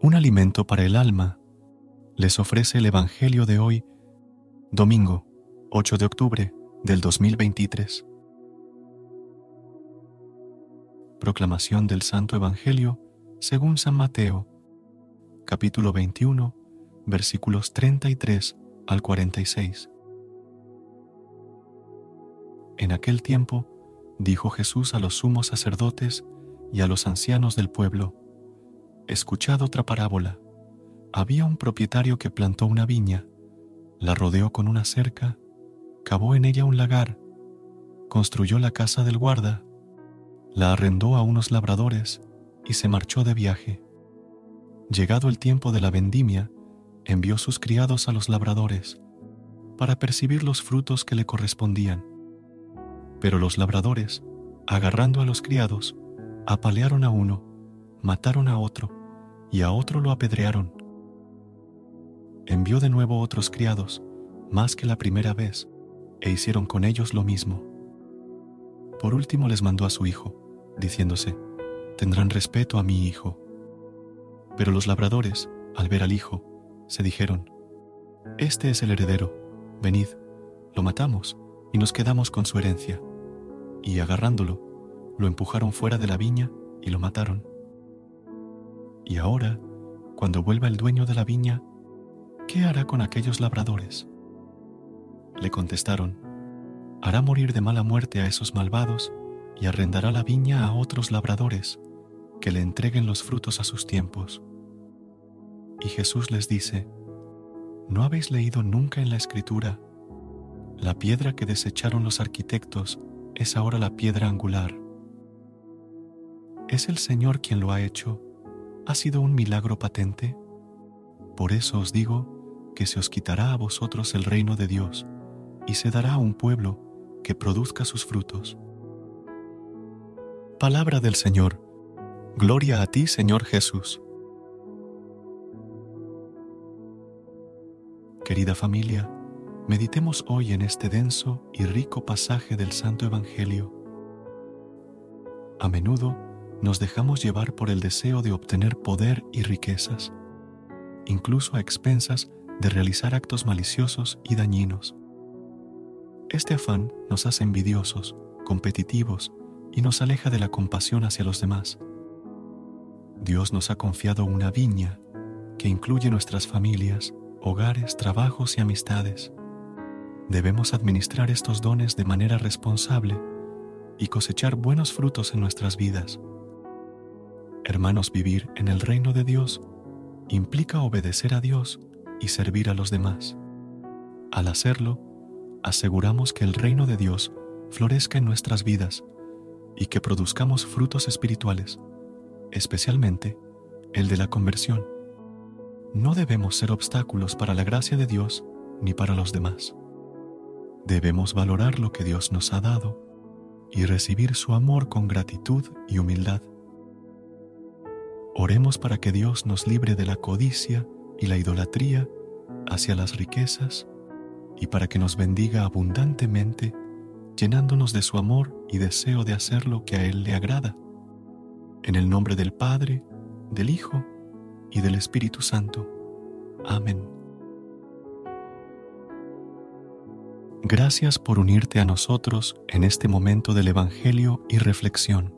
Un alimento para el alma, les ofrece el Evangelio de hoy, domingo 8 de octubre del 2023. Proclamación del Santo Evangelio según San Mateo, capítulo 21, versículos 33 al 46. En aquel tiempo dijo Jesús a los sumos sacerdotes y a los ancianos del pueblo, Escuchad otra parábola. Había un propietario que plantó una viña, la rodeó con una cerca, cavó en ella un lagar, construyó la casa del guarda, la arrendó a unos labradores y se marchó de viaje. Llegado el tiempo de la vendimia, envió sus criados a los labradores para percibir los frutos que le correspondían. Pero los labradores, agarrando a los criados, apalearon a uno, mataron a otro y a otro lo apedrearon. Envió de nuevo otros criados, más que la primera vez, e hicieron con ellos lo mismo. Por último les mandó a su hijo, diciéndose, tendrán respeto a mi hijo. Pero los labradores, al ver al hijo, se dijeron, Este es el heredero, venid, lo matamos y nos quedamos con su herencia. Y agarrándolo, lo empujaron fuera de la viña y lo mataron. Y ahora, cuando vuelva el dueño de la viña, ¿qué hará con aquellos labradores? Le contestaron, hará morir de mala muerte a esos malvados y arrendará la viña a otros labradores que le entreguen los frutos a sus tiempos. Y Jesús les dice, ¿no habéis leído nunca en la escritura? La piedra que desecharon los arquitectos es ahora la piedra angular. Es el Señor quien lo ha hecho ha sido un milagro patente? Por eso os digo que se os quitará a vosotros el reino de Dios y se dará a un pueblo que produzca sus frutos. Palabra del Señor. Gloria a ti, Señor Jesús. Querida familia, meditemos hoy en este denso y rico pasaje del Santo Evangelio. A menudo, nos dejamos llevar por el deseo de obtener poder y riquezas, incluso a expensas de realizar actos maliciosos y dañinos. Este afán nos hace envidiosos, competitivos y nos aleja de la compasión hacia los demás. Dios nos ha confiado una viña que incluye nuestras familias, hogares, trabajos y amistades. Debemos administrar estos dones de manera responsable y cosechar buenos frutos en nuestras vidas. Hermanos, vivir en el reino de Dios implica obedecer a Dios y servir a los demás. Al hacerlo, aseguramos que el reino de Dios florezca en nuestras vidas y que produzcamos frutos espirituales, especialmente el de la conversión. No debemos ser obstáculos para la gracia de Dios ni para los demás. Debemos valorar lo que Dios nos ha dado y recibir su amor con gratitud y humildad. Oremos para que Dios nos libre de la codicia y la idolatría hacia las riquezas y para que nos bendiga abundantemente, llenándonos de su amor y deseo de hacer lo que a Él le agrada. En el nombre del Padre, del Hijo y del Espíritu Santo. Amén. Gracias por unirte a nosotros en este momento del Evangelio y reflexión.